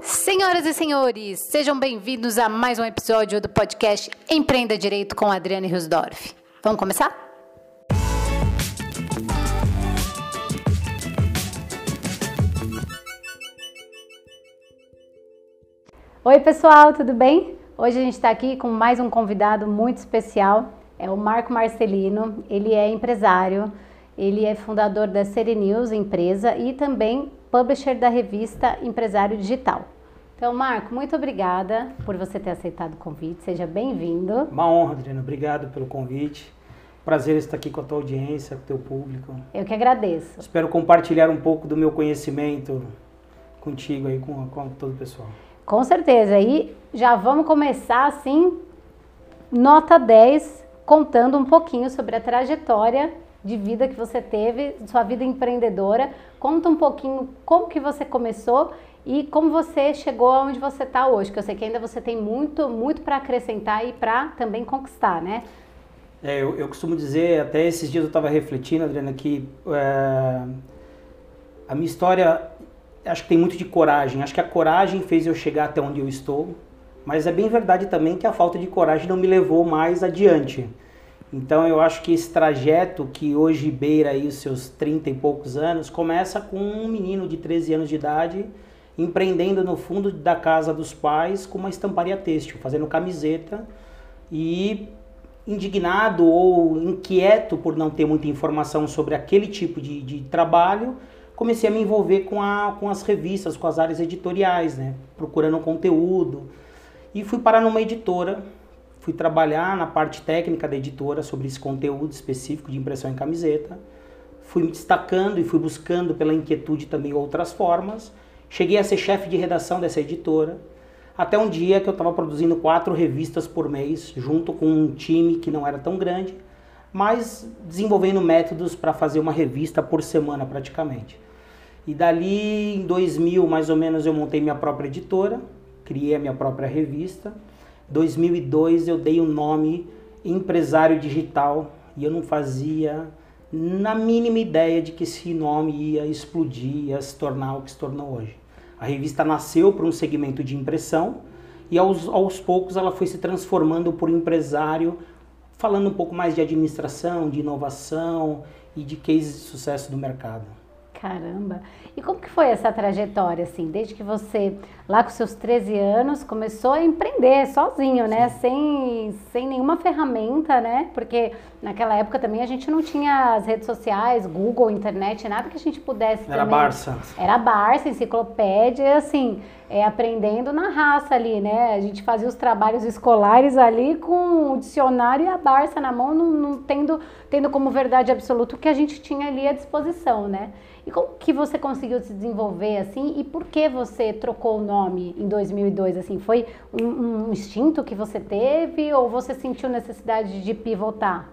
Senhoras e senhores, sejam bem-vindos a mais um episódio do podcast Empreenda Direito com Adriane Rusdorf. Vamos começar? Oi, pessoal, tudo bem? Hoje a gente está aqui com mais um convidado muito especial. É o Marco Marcelino. Ele é empresário, ele é fundador da Serenews empresa e também publisher da revista Empresário Digital. Então, Marco, muito obrigada por você ter aceitado o convite. Seja bem-vindo. Uma honra, Adriana. Obrigado pelo convite. Prazer estar aqui com a tua audiência, com o teu público. Eu que agradeço. Espero compartilhar um pouco do meu conhecimento contigo aí, com, com todo o pessoal. Com certeza. E já vamos começar assim, nota 10, contando um pouquinho sobre a trajetória de vida que você teve, sua vida empreendedora. Conta um pouquinho como que você começou e como você chegou aonde você está hoje, que eu sei que ainda você tem muito, muito para acrescentar e para também conquistar, né? É, eu, eu, costumo dizer, até esses dias eu estava refletindo, Adriana, que é, a minha história, acho que tem muito de coragem. Acho que a coragem fez eu chegar até onde eu estou, mas é bem verdade também que a falta de coragem não me levou mais adiante. Então eu acho que esse trajeto que hoje beira aí os seus 30 e poucos anos, começa com um menino de 13 anos de idade empreendendo no fundo da casa dos pais com uma estamparia têxtil, fazendo camiseta e indignado ou inquieto por não ter muita informação sobre aquele tipo de, de trabalho, comecei a me envolver com, a, com as revistas, com as áreas editoriais, né? procurando conteúdo. E fui parar numa editora, fui trabalhar na parte técnica da editora sobre esse conteúdo específico de impressão em camiseta. Fui me destacando e fui buscando pela inquietude também outras formas Cheguei a ser chefe de redação dessa editora, até um dia que eu estava produzindo quatro revistas por mês, junto com um time que não era tão grande, mas desenvolvendo métodos para fazer uma revista por semana praticamente. E dali, em 2000, mais ou menos, eu montei minha própria editora, criei a minha própria revista. 2002 eu dei o um nome Empresário Digital e eu não fazia na mínima ideia de que esse nome ia explodir, ia se tornar o que se tornou hoje. A revista nasceu para um segmento de impressão e aos, aos poucos ela foi se transformando por empresário, falando um pouco mais de administração, de inovação e de cases de sucesso do mercado. Caramba! E como que foi essa trajetória, assim, desde que você, lá com seus 13 anos, começou a empreender sozinho, né? Sem, sem nenhuma ferramenta, né? Porque naquela época também a gente não tinha as redes sociais, Google, internet, nada que a gente pudesse Era também. Barça. Era Barça, enciclopédia, assim, é, aprendendo na raça ali, né? A gente fazia os trabalhos escolares ali com o dicionário e a Barça na mão, não, não tendo, tendo como verdade absoluta o que a gente tinha ali à disposição, né? E como que você conseguiu se desenvolver assim? E por que você trocou o nome em 2002? Assim, foi um, um instinto que você teve ou você sentiu necessidade de pivotar?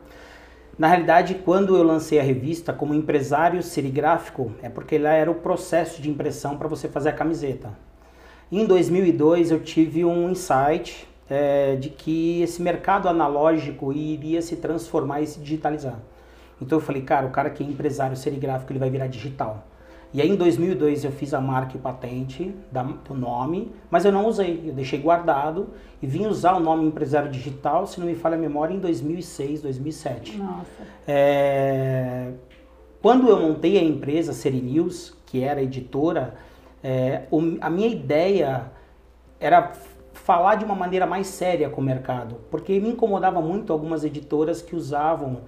Na realidade, quando eu lancei a revista como empresário serigráfico, é porque lá era o processo de impressão para você fazer a camiseta. Em 2002 eu tive um insight é, de que esse mercado analógico iria se transformar e se digitalizar. Então eu falei, cara, o cara que é empresário serigráfico, ele vai virar digital. E aí em 2002 eu fiz a marca e patente da, do nome, mas eu não usei, eu deixei guardado e vim usar o nome empresário digital, se não me falha a memória, em 2006, 2007. Nossa. É, quando eu montei a empresa Serinews, que era editora, é, a minha ideia era falar de uma maneira mais séria com o mercado, porque me incomodava muito algumas editoras que usavam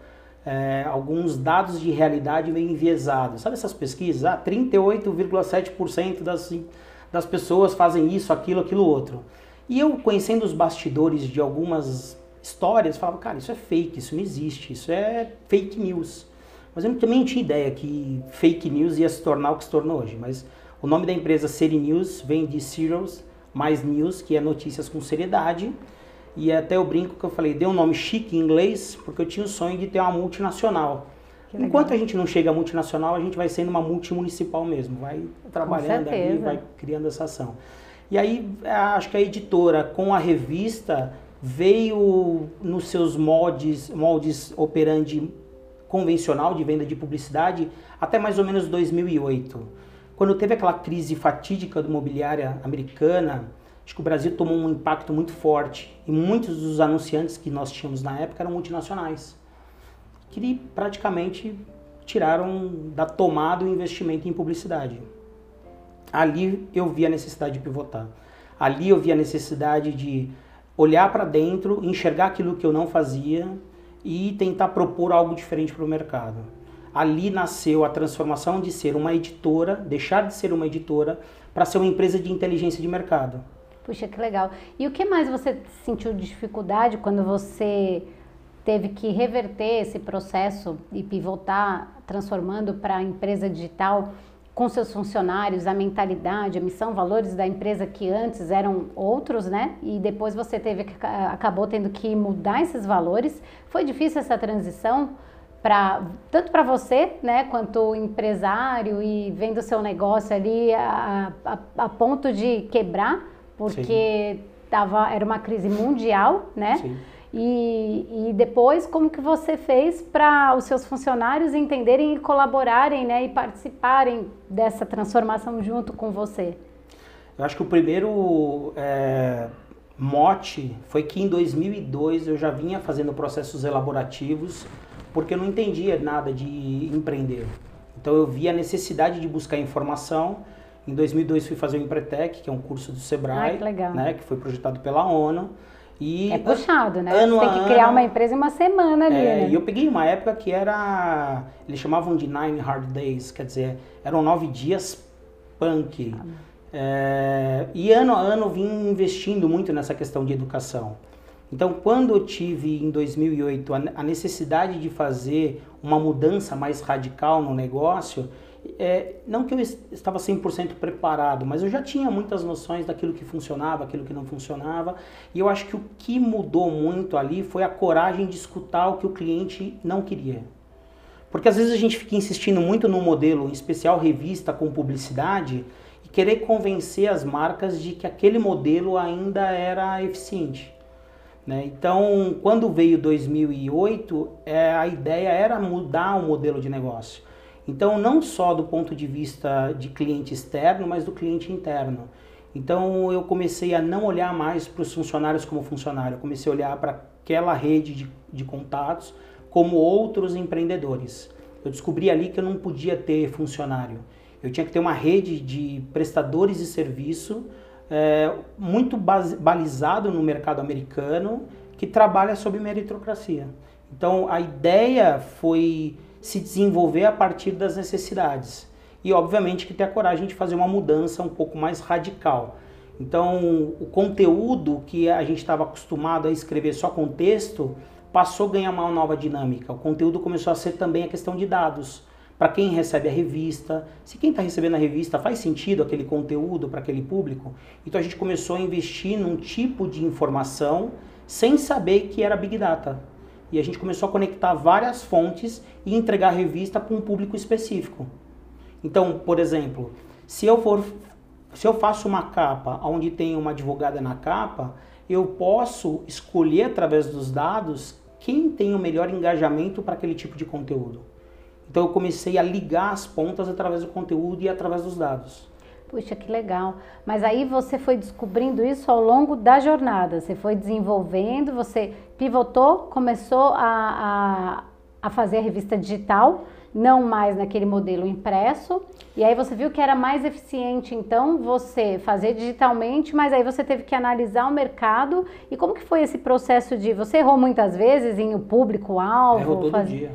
é, alguns dados de realidade meio enviesados. Sabe essas pesquisas? Ah, 38,7% das, das pessoas fazem isso, aquilo, aquilo outro. E eu, conhecendo os bastidores de algumas histórias, falava, cara, isso é fake, isso não existe, isso é fake news. Mas eu também não tinha ideia que fake news ia se tornar o que se tornou hoje. Mas o nome da empresa Seri News vem de Serials mais News, que é notícias com seriedade. E até o brinco que eu falei, dei um nome chique em inglês, porque eu tinha o sonho de ter uma multinacional. Enquanto a gente não chega a multinacional, a gente vai sendo uma multimunicipal mesmo, vai trabalhando ali, vai criando essa ação. E aí, acho que a editora, com a revista, veio nos seus moldes, moldes operandi convencional de venda de publicidade até mais ou menos 2008. Quando teve aquela crise fatídica do imobiliária americana, acho que o Brasil tomou um impacto muito forte e muitos dos anunciantes que nós tínhamos na época eram multinacionais, que praticamente tiraram da tomada o investimento em publicidade. Ali eu vi a necessidade de pivotar. Ali eu vi a necessidade de olhar para dentro, enxergar aquilo que eu não fazia e tentar propor algo diferente para o mercado. Ali nasceu a transformação de ser uma editora, deixar de ser uma editora, para ser uma empresa de inteligência de mercado. Puxa, que legal. E o que mais você sentiu de dificuldade quando você teve que reverter esse processo e pivotar, transformando para a empresa digital? com seus funcionários, a mentalidade, a missão, valores da empresa que antes eram outros, né? E depois você teve acabou tendo que mudar esses valores. Foi difícil essa transição para tanto para você, né, quanto empresário e vendo seu negócio ali a, a, a ponto de quebrar, porque tava era uma crise mundial, né? Sim. E, e depois, como que você fez para os seus funcionários entenderem e colaborarem né, e participarem dessa transformação junto com você? Eu acho que o primeiro é, mote foi que em 2002 eu já vinha fazendo processos elaborativos porque eu não entendia nada de empreender. Então eu via a necessidade de buscar informação. Em 2002 fui fazer o Empretec, que é um curso do Sebrae, que, né, que foi projetado pela ONU. E é puxado, né? Ano Você tem que criar ano, uma empresa em uma semana ali, é, né? E eu peguei uma época que era... Eles chamavam de Nine Hard Days, quer dizer, eram nove dias punk. Ah. É, e ano a ano vim investindo muito nessa questão de educação. Então, quando eu tive em 2008 a necessidade de fazer uma mudança mais radical no negócio, é, não que eu estava 100% preparado, mas eu já tinha muitas noções daquilo que funcionava, aquilo que não funcionava, e eu acho que o que mudou muito ali foi a coragem de escutar o que o cliente não queria. Porque às vezes a gente fica insistindo muito no modelo, em especial revista com publicidade, e querer convencer as marcas de que aquele modelo ainda era eficiente. Né? Então, quando veio 2008, é, a ideia era mudar o modelo de negócio. Então, não só do ponto de vista de cliente externo, mas do cliente interno. Então, eu comecei a não olhar mais para os funcionários como funcionário, eu comecei a olhar para aquela rede de, de contatos como outros empreendedores. Eu descobri ali que eu não podia ter funcionário. Eu tinha que ter uma rede de prestadores de serviço é, muito base, balizado no mercado americano que trabalha sob meritocracia. Então, a ideia foi se desenvolver a partir das necessidades. E obviamente que ter a coragem de fazer uma mudança um pouco mais radical. Então, o conteúdo que a gente estava acostumado a escrever só com texto passou a ganhar uma nova dinâmica. O conteúdo começou a ser também a questão de dados. Para quem recebe a revista, se quem está recebendo a revista faz sentido aquele conteúdo para aquele público. Então a gente começou a investir num tipo de informação sem saber que era Big Data e a gente começou a conectar várias fontes e entregar a revista para um público específico. Então, por exemplo, se eu for se eu faço uma capa onde tem uma advogada na capa, eu posso escolher através dos dados quem tem o melhor engajamento para aquele tipo de conteúdo. Então eu comecei a ligar as pontas através do conteúdo e através dos dados. Puxa, que legal. Mas aí você foi descobrindo isso ao longo da jornada. Você foi desenvolvendo, você pivotou, começou a, a, a fazer a revista digital, não mais naquele modelo impresso. E aí você viu que era mais eficiente, então, você fazer digitalmente, mas aí você teve que analisar o mercado. E como que foi esse processo de... Você errou muitas vezes em o público-alvo? Errou todo faz... dia.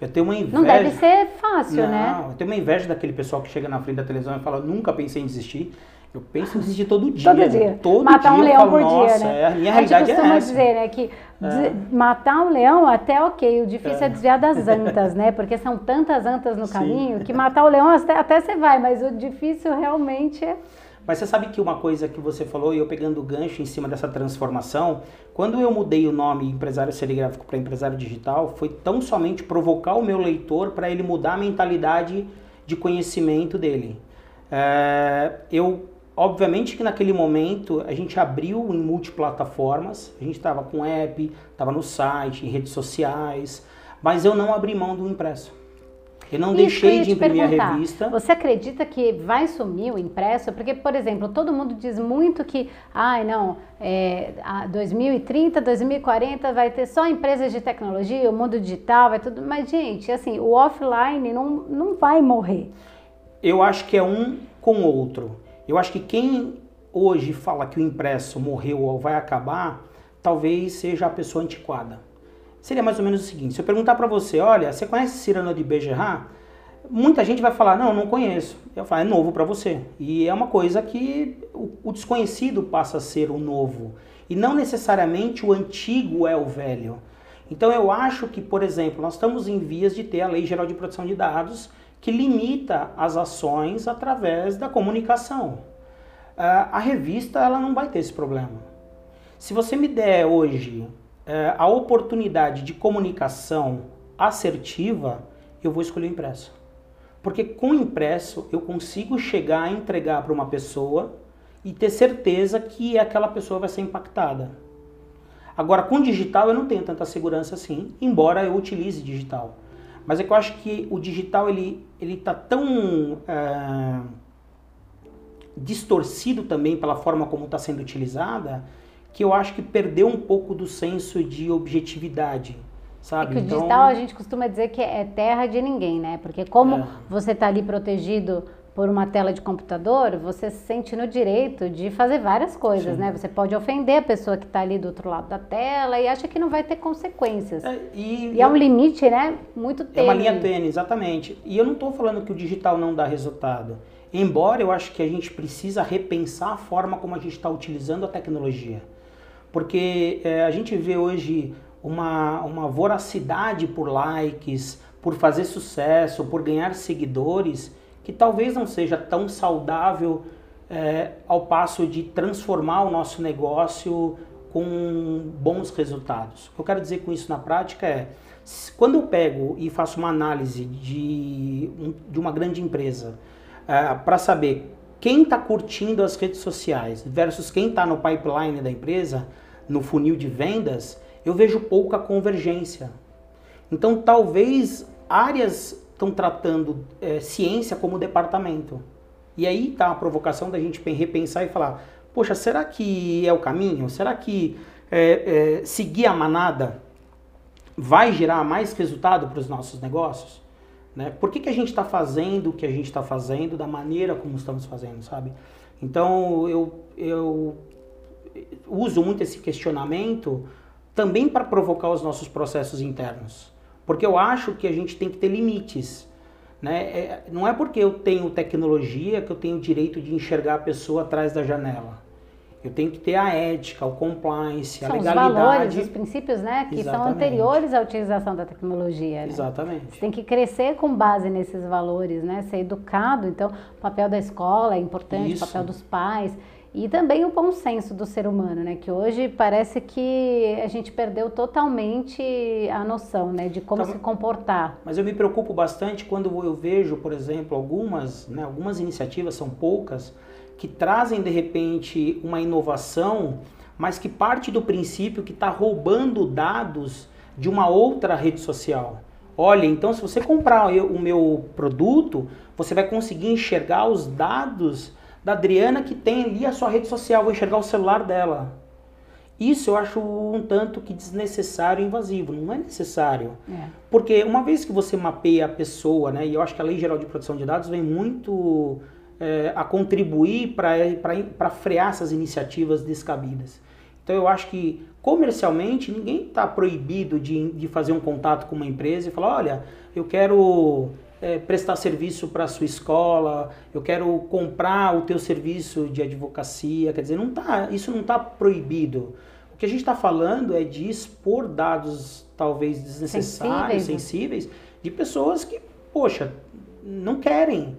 Eu tenho uma inveja. Não deve ser fácil, não, né? Eu tenho uma inveja daquele pessoal que chega na frente da televisão e fala, nunca pensei em desistir. Eu penso em desistir todo dia. Todo dia. Todo matar dia um leão por dia, né? É, a minha a realidade é essa. dizer, né, que é. matar um leão até ok, o difícil é, é desviar das antas, né? Porque são tantas antas no Sim. caminho que matar o leão até, até você vai, mas o difícil realmente é mas você sabe que uma coisa que você falou, e eu pegando o gancho em cima dessa transformação, quando eu mudei o nome empresário serigráfico para empresário digital, foi tão somente provocar o meu leitor para ele mudar a mentalidade de conhecimento dele. É, eu, obviamente que naquele momento a gente abriu em multiplataformas, a gente estava com app, estava no site, em redes sociais, mas eu não abri mão do impresso. Eu não Isso deixei de imprimir a revista. Você acredita que vai sumir o impresso? Porque, por exemplo, todo mundo diz muito que, ai, não, é, 2030, 2040 vai ter só empresas de tecnologia, o mundo digital, vai tudo. Mas, gente, assim, o offline não, não vai morrer. Eu acho que é um com o outro. Eu acho que quem hoje fala que o impresso morreu ou vai acabar, talvez seja a pessoa antiquada seria mais ou menos o seguinte: se eu perguntar para você, olha, você conhece Cyrano de Bergerac? Muita gente vai falar, não, não conheço. Eu falo, é novo para você. E é uma coisa que o, o desconhecido passa a ser o novo. E não necessariamente o antigo é o velho. Então eu acho que, por exemplo, nós estamos em vias de ter a Lei Geral de Proteção de Dados que limita as ações através da comunicação. Uh, a revista ela não vai ter esse problema. Se você me der hoje é, a oportunidade de comunicação assertiva, eu vou escolher impresso. Porque com impresso eu consigo chegar a entregar para uma pessoa e ter certeza que aquela pessoa vai ser impactada. Agora, com digital eu não tenho tanta segurança assim, embora eu utilize digital. Mas é que eu acho que o digital ele ele está tão é, distorcido também pela forma como está sendo utilizada que eu acho que perdeu um pouco do senso de objetividade. Sabe? É que o então... digital a gente costuma dizer que é terra de ninguém, né? Porque como é. você está ali protegido por uma tela de computador, você se sente no direito de fazer várias coisas, Sim. né? Você pode ofender a pessoa que está ali do outro lado da tela e acha que não vai ter consequências. É, e, e é um limite, né? Muito tênue. É uma linha tênue, exatamente. E eu não estou falando que o digital não dá resultado. Embora eu acho que a gente precisa repensar a forma como a gente está utilizando a tecnologia. Porque é, a gente vê hoje uma, uma voracidade por likes, por fazer sucesso, por ganhar seguidores, que talvez não seja tão saudável é, ao passo de transformar o nosso negócio com bons resultados. O que eu quero dizer com isso na prática é, quando eu pego e faço uma análise de, de uma grande empresa é, para saber quem está curtindo as redes sociais versus quem está no pipeline da empresa, no funil de vendas, eu vejo pouca convergência. Então, talvez áreas estão tratando é, ciência como departamento. E aí está a provocação da gente repensar e falar: poxa, será que é o caminho? Será que é, é, seguir a manada vai gerar mais resultado para os nossos negócios? Né? Por que, que a gente está fazendo o que a gente está fazendo da maneira como estamos fazendo, sabe? Então eu, eu uso muito esse questionamento também para provocar os nossos processos internos. Porque eu acho que a gente tem que ter limites. Né? É, não é porque eu tenho tecnologia que eu tenho o direito de enxergar a pessoa atrás da janela. Eu tenho que ter a ética, o compliance, são a legalidade. Os valores, os princípios, né, que Exatamente. são anteriores à utilização da tecnologia. Né? Exatamente. Você tem que crescer com base nesses valores, né? Ser educado. Então, o papel da escola é importante, o papel dos pais. E também o bom senso do ser humano, né? Que hoje parece que a gente perdeu totalmente a noção, né? De como então, se comportar. Mas eu me preocupo bastante quando eu vejo, por exemplo, algumas, né, algumas iniciativas, são poucas, que trazem de repente uma inovação, mas que parte do princípio que está roubando dados de uma outra rede social. Olha, então se você comprar o meu produto, você vai conseguir enxergar os dados da Adriana que tem ali a sua rede social, vou enxergar o celular dela. Isso eu acho um tanto que desnecessário e invasivo, não é necessário. É. Porque uma vez que você mapeia a pessoa, né, e eu acho que a Lei Geral de Proteção de Dados vem muito é, a contribuir para frear essas iniciativas descabidas. Então eu acho que comercialmente ninguém está proibido de, de fazer um contato com uma empresa e falar, olha, eu quero é, prestar serviço para a sua escola, eu quero comprar o teu serviço de advocacia, quer dizer, não tá, isso não está proibido. O que a gente está falando é de expor dados talvez desnecessários, sensíveis, sensíveis de pessoas que, poxa, não querem.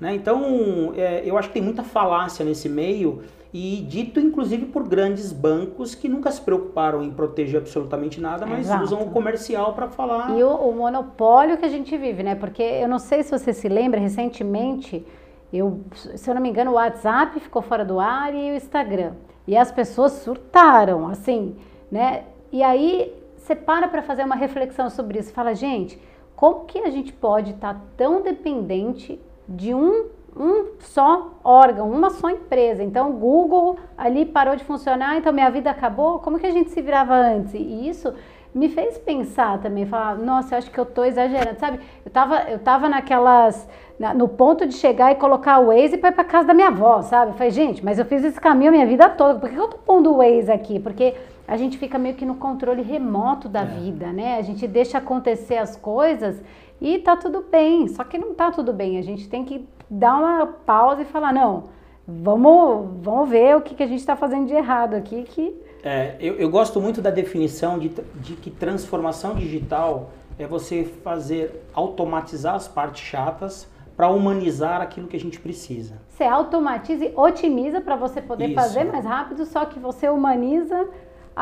Né? Então, é, eu acho que tem muita falácia nesse meio e dito inclusive por grandes bancos que nunca se preocuparam em proteger absolutamente nada, mas Exato. usam o comercial para falar. E o, o, monopólio que a gente vive, né? Porque eu não sei se você se lembra, recentemente, eu, se eu não me engano, o WhatsApp ficou fora do ar e o Instagram. E as pessoas surtaram, assim, né? E aí você para para fazer uma reflexão sobre isso. Fala, gente, como que a gente pode estar tá tão dependente de um, um só órgão, uma só empresa? Então, o Google ali parou de funcionar, então minha vida acabou. Como que a gente se virava antes? E isso me fez pensar também, falar, nossa, eu acho que eu tô exagerando, sabe? Eu tava, eu tava naquelas, na, no ponto de chegar e colocar o Waze para ir pra casa da minha avó, sabe? Eu falei, gente, mas eu fiz esse caminho a minha vida toda, por que eu tô pondo o Waze aqui? Porque a gente fica meio que no controle remoto da é. vida, né? A gente deixa acontecer as coisas e tá tudo bem, só que não tá tudo bem, a gente tem que dar uma pausa e falar, não, vamos, vamos ver o que, que a gente está fazendo de errado aqui, que é, eu, eu, gosto muito da definição de, de que transformação digital é você fazer automatizar as partes chatas para humanizar aquilo que a gente precisa. Você automatiza e otimiza para você poder Isso. fazer mais rápido, só que você humaniza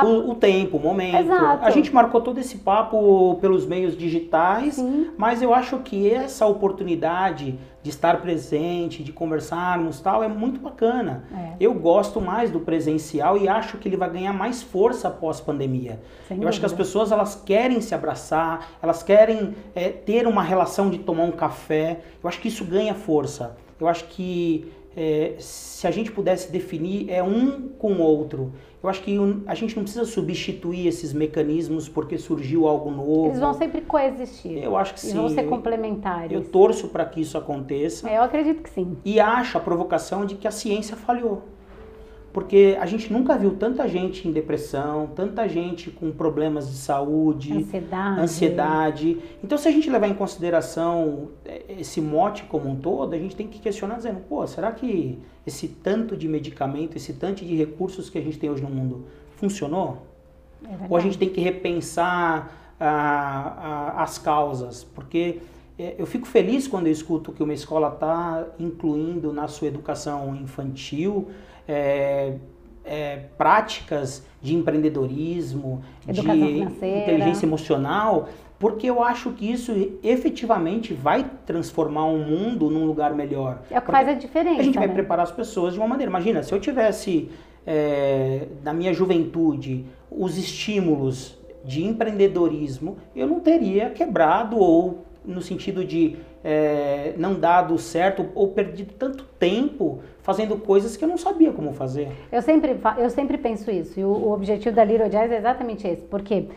a... O, o, tempo, o momento. Exato. A gente marcou todo esse papo pelos meios digitais, Sim. mas eu acho que essa oportunidade de estar presente, de conversarmos tal, é muito bacana. É. Eu gosto mais do presencial e acho que ele vai ganhar mais força após pandemia. Sem eu dúvida. acho que as pessoas elas querem se abraçar, elas querem é, ter uma relação de tomar um café. Eu acho que isso ganha força. Eu acho que é, se a gente pudesse definir, é um com o outro. Eu acho que a gente não precisa substituir esses mecanismos porque surgiu algo novo. Eles vão sempre coexistir. Eu acho que sim. Eles vão ser complementares. Eu, eu torço para que isso aconteça. É, eu acredito que sim. E acho a provocação de que a ciência falhou porque a gente nunca viu tanta gente em depressão, tanta gente com problemas de saúde, ansiedade. ansiedade. Então, se a gente levar em consideração é, esse mote como um todo, a gente tem que questionar dizendo, pô, será que esse tanto de medicamento, esse tanto de recursos que a gente tem hoje no mundo funcionou? É Ou a gente tem que repensar ah, ah, as causas? Porque é, eu fico feliz quando eu escuto que uma escola está incluindo na sua educação infantil é, é, práticas de empreendedorismo, Educação de financeira. inteligência emocional, porque eu acho que isso efetivamente vai transformar o um mundo num lugar melhor. É o que faz a diferença. A gente vai né? preparar as pessoas de uma maneira. Imagina, se eu tivesse é, na minha juventude os estímulos de empreendedorismo, eu não teria quebrado ou no sentido de é, não dado certo ou perdido tanto tempo fazendo coisas que eu não sabia como fazer. Eu sempre, eu sempre penso isso, e o, o objetivo da Little Jazz é exatamente esse, porque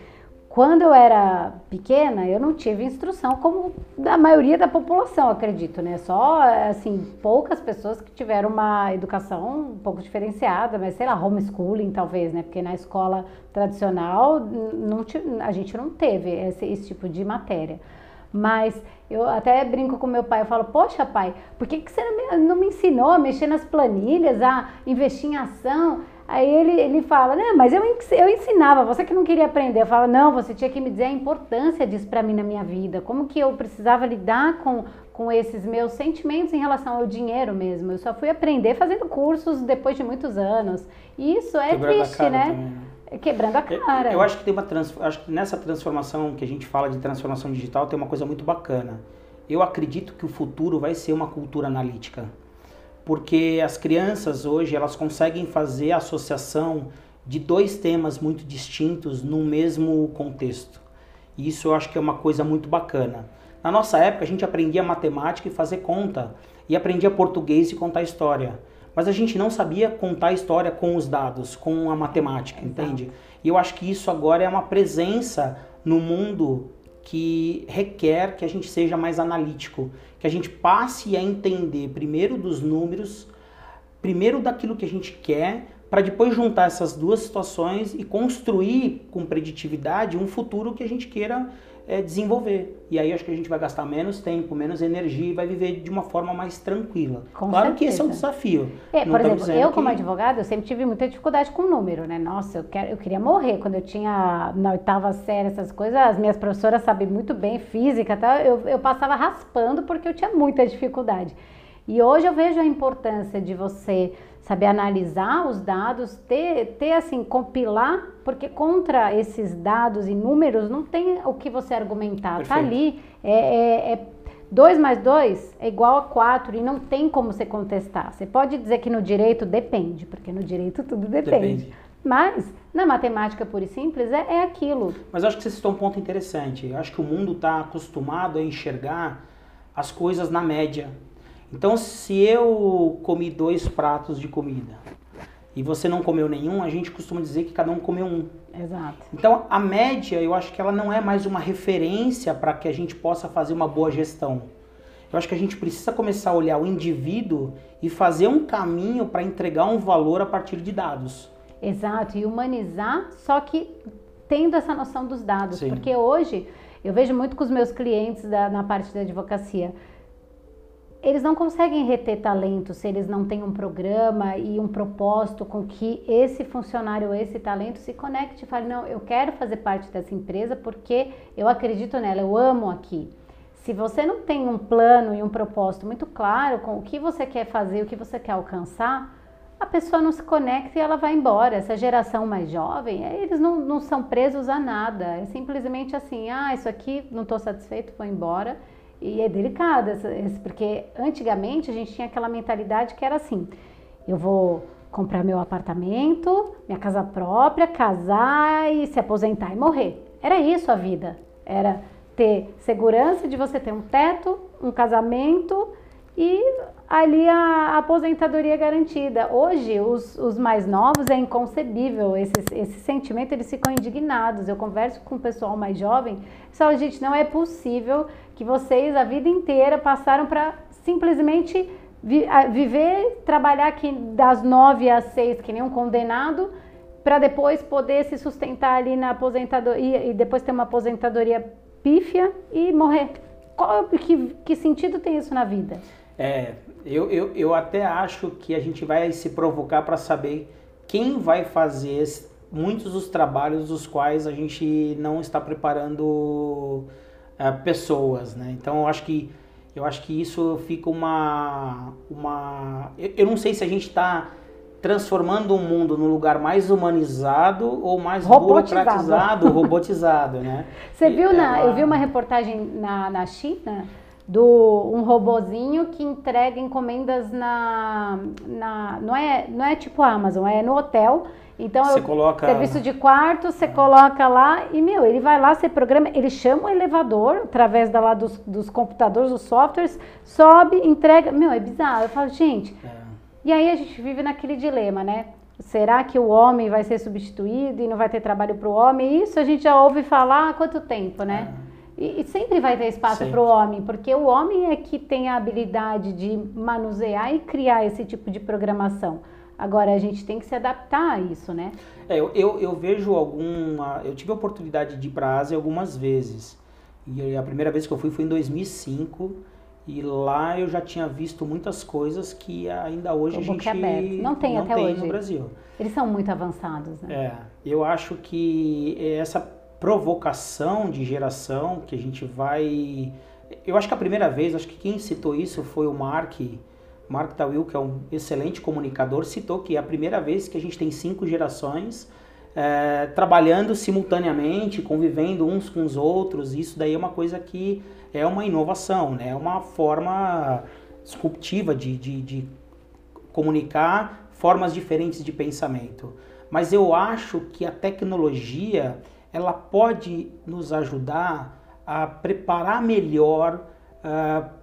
quando eu era pequena, eu não tive instrução como a maioria da população, acredito, né? Só, assim, poucas pessoas que tiveram uma educação um pouco diferenciada, mas sei lá, homeschooling talvez, né? Porque na escola tradicional não, a gente não teve esse, esse tipo de matéria. Mas eu até brinco com meu pai, eu falo, poxa pai, por que, que você não me, não me ensinou a mexer nas planilhas, a investir em ação? Aí ele, ele fala, né, mas eu, eu ensinava, você que não queria aprender. Eu falo, não, você tinha que me dizer a importância disso para mim na minha vida, como que eu precisava lidar com, com esses meus sentimentos em relação ao dinheiro mesmo. Eu só fui aprender fazendo cursos depois de muitos anos. E isso é Quebrando triste, né? Também, né? Quebrando a cara. Eu, eu, acho que tem uma trans, acho que nessa transformação que a gente fala de transformação digital tem uma coisa muito bacana. Eu acredito que o futuro vai ser uma cultura analítica. Porque as crianças hoje, elas conseguem fazer a associação de dois temas muito distintos no mesmo contexto. E isso eu acho que é uma coisa muito bacana. Na nossa época, a gente aprendia matemática e fazer conta, e aprendia português e contar história mas a gente não sabia contar a história com os dados, com a matemática, Exato. entende? E eu acho que isso agora é uma presença no mundo que requer que a gente seja mais analítico, que a gente passe a entender primeiro dos números, primeiro daquilo que a gente quer, para depois juntar essas duas situações e construir com preditividade um futuro que a gente queira é, desenvolver. E aí acho que a gente vai gastar menos tempo, menos energia e vai viver de uma forma mais tranquila. Com claro certeza. que esse é um desafio. É, por exemplo, eu como que... advogada, eu sempre tive muita dificuldade com número, né? Nossa, eu, quero, eu queria morrer. Quando eu tinha na oitava série essas coisas, as minhas professoras sabem muito bem física, tá? eu, eu passava raspando porque eu tinha muita dificuldade. E hoje eu vejo a importância de você saber analisar os dados, ter, ter assim, compilar, porque contra esses dados e números não tem o que você argumentar. Tá Perfeito. Tá ali, é, é, 2 mais 2 é igual a 4 e não tem como você contestar. Você pode dizer que no direito depende, porque no direito tudo depende. depende. Mas na matemática pura e simples é, é aquilo. Mas eu acho que você citou um ponto interessante. Eu acho que o mundo está acostumado a enxergar as coisas na média. Então, se eu comi dois pratos de comida e você não comeu nenhum, a gente costuma dizer que cada um comeu um. Exato. Então, a média, eu acho que ela não é mais uma referência para que a gente possa fazer uma boa gestão. Eu acho que a gente precisa começar a olhar o indivíduo e fazer um caminho para entregar um valor a partir de dados. Exato, e humanizar, só que tendo essa noção dos dados. Sim. Porque hoje, eu vejo muito com os meus clientes da, na parte da advocacia, eles não conseguem reter talento se eles não têm um programa e um propósito com que esse funcionário ou esse talento se conecte e fale, não, eu quero fazer parte dessa empresa porque eu acredito nela, eu amo aqui. Se você não tem um plano e um propósito muito claro com o que você quer fazer, o que você quer alcançar, a pessoa não se conecta e ela vai embora. Essa geração mais jovem, é, eles não, não são presos a nada. É simplesmente assim, ah, isso aqui não estou satisfeito, vou embora. E é delicado, porque antigamente a gente tinha aquela mentalidade que era assim, eu vou comprar meu apartamento, minha casa própria, casar e se aposentar e morrer. Era isso a vida. Era ter segurança de você ter um teto, um casamento e ali a aposentadoria garantida. Hoje, os, os mais novos é inconcebível esse, esse sentimento, eles ficam indignados. Eu converso com o pessoal mais jovem falo, gente, não é possível que vocês a vida inteira passaram para simplesmente vi, viver, trabalhar aqui das nove às seis, que nem um condenado, para depois poder se sustentar ali na aposentadoria e depois ter uma aposentadoria pífia e morrer. Qual, que, que sentido tem isso na vida? É, eu, eu, eu até acho que a gente vai se provocar para saber quem vai fazer muitos dos trabalhos dos quais a gente não está preparando uh, pessoas, né? Então eu acho que eu acho que isso fica uma uma eu, eu não sei se a gente está transformando o mundo num lugar mais humanizado ou mais robotizado. burocratizado, robotizado, né? Você viu na, é uma... eu vi uma reportagem na, na China do um robozinho que entrega encomendas na, na não é não é tipo Amazon, é no hotel. Então você eu, coloca serviço de quarto, você coloca lá e meu, ele vai lá, você programa, ele chama o elevador através da lá dos, dos computadores, dos softwares, sobe, entrega, meu, é bizarro. Eu falo, gente. É. E aí a gente vive naquele dilema, né? Será que o homem vai ser substituído e não vai ter trabalho para o homem? Isso a gente já ouve falar há quanto tempo, né? É. E, e sempre vai ter espaço para o homem, porque o homem é que tem a habilidade de manusear e criar esse tipo de programação. Agora a gente tem que se adaptar a isso, né? É, eu, eu, eu vejo alguma. Eu tive a oportunidade de ir para a Ásia algumas vezes. E a primeira vez que eu fui foi em 2005. E lá eu já tinha visto muitas coisas que ainda hoje a gente aberto. não tem não até tem hoje no Brasil. Eles são muito avançados, né? É, eu acho que essa provocação de geração que a gente vai. Eu acho que a primeira vez, acho que quem citou isso foi o Mark, Mark Tawil, que é um excelente comunicador, citou que é a primeira vez que a gente tem cinco gerações é, trabalhando simultaneamente, convivendo uns com os outros. Isso daí é uma coisa que é uma inovação, né? é uma forma disruptiva de, de, de comunicar formas diferentes de pensamento. Mas eu acho que a tecnologia ela pode nos ajudar a preparar melhor uh,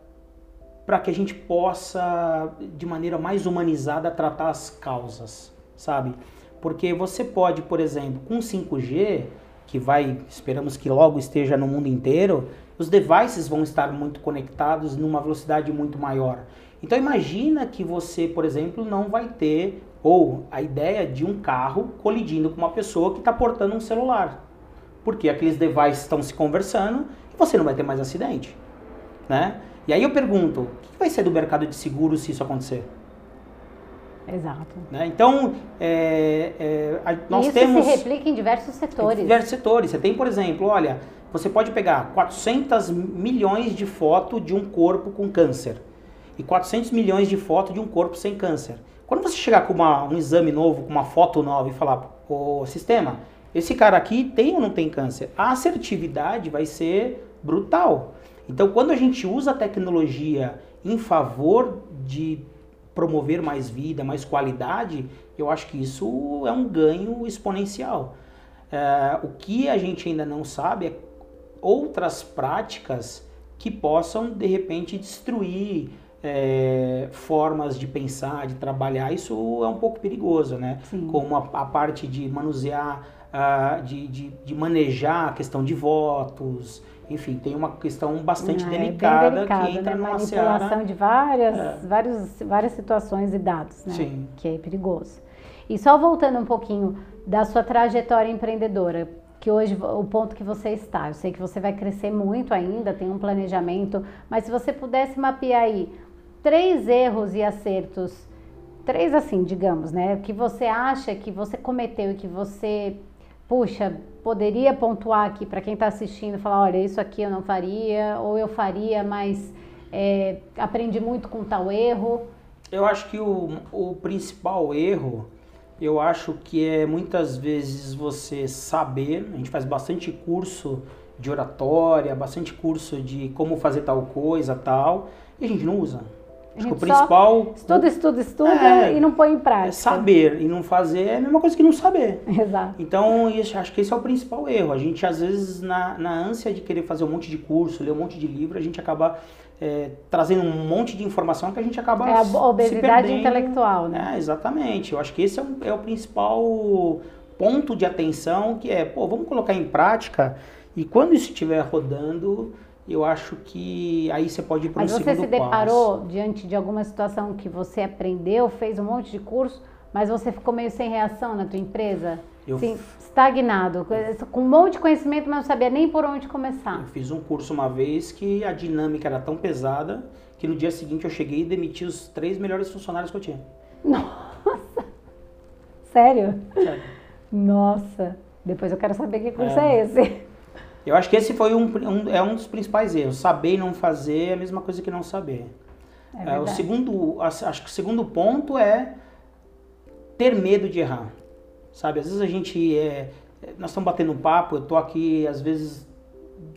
para que a gente possa, de maneira mais humanizada, tratar as causas, sabe? Porque você pode, por exemplo, com 5G, que vai, esperamos que logo esteja no mundo inteiro, os devices vão estar muito conectados numa velocidade muito maior. Então imagina que você, por exemplo, não vai ter ou a ideia de um carro colidindo com uma pessoa que está portando um celular porque aqueles devices estão se conversando e você não vai ter mais acidente, né? E aí eu pergunto, o que vai ser do mercado de seguros se isso acontecer? Exato. Né? Então, é, é, a, nós isso temos... se replica em diversos setores. Em diversos setores. Você tem, por exemplo, olha, você pode pegar 400 milhões de fotos de um corpo com câncer e 400 milhões de fotos de um corpo sem câncer. Quando você chegar com uma, um exame novo, com uma foto nova e falar, o sistema, esse cara aqui tem ou não tem câncer? A assertividade vai ser brutal. Então, quando a gente usa a tecnologia em favor de promover mais vida, mais qualidade, eu acho que isso é um ganho exponencial. É, o que a gente ainda não sabe é outras práticas que possam de repente destruir é, formas de pensar, de trabalhar. Isso é um pouco perigoso, né? Sim. Como a, a, parte de manusear, uh, de, de, de, manejar a questão de votos. Enfim, tem uma questão bastante é, delicada, delicado, que entra né? numa manipulação seara... de várias, é. várias, várias situações e dados, né? Sim. Que é perigoso. E só voltando um pouquinho da sua trajetória empreendedora, que hoje o ponto que você está. Eu sei que você vai crescer muito ainda, tem um planejamento, mas se você pudesse mapear aí três erros e acertos, três assim, digamos, né, que você acha que você cometeu e que você, puxa, poderia pontuar aqui para quem está assistindo, falar, olha, isso aqui eu não faria, ou eu faria, mas é, aprendi muito com tal erro. Eu acho que o, o principal erro eu acho que é muitas vezes você saber, a gente faz bastante curso de oratória, bastante curso de como fazer tal coisa, tal, e a gente não usa. Acho que o principal. Estuda, estuda, estuda é, e não põe em prática. É saber e não fazer é a mesma coisa que não saber. Exato. Então, acho que esse é o principal erro. A gente, às vezes, na, na ânsia de querer fazer um monte de curso, ler um monte de livro, a gente acaba é, trazendo um monte de informação que a gente acaba. É a obesidade intelectual, né? É, exatamente. Eu acho que esse é, é o principal ponto de atenção, que é, pô, vamos colocar em prática e quando isso estiver rodando, eu acho que aí você pode ir para o segundo passo. Mas você se deparou passo. diante de alguma situação que você aprendeu, fez um monte de curso, mas você ficou meio sem reação na tua empresa? Eu Sim, estagnado, com um monte de conhecimento, mas não sabia nem por onde começar. Eu fiz um curso uma vez que a dinâmica era tão pesada que no dia seguinte eu cheguei e demiti os três melhores funcionários que eu tinha. Nossa! Sério? Sério. Nossa! Depois eu quero saber que curso é, é esse. Eu acho que esse foi um, um, é um dos principais erros. Saber e não fazer é a mesma coisa que não saber. É é, o segundo, acho que o segundo ponto é ter medo de errar sabe? Às vezes a gente é, nós estamos batendo um papo, eu tô aqui às vezes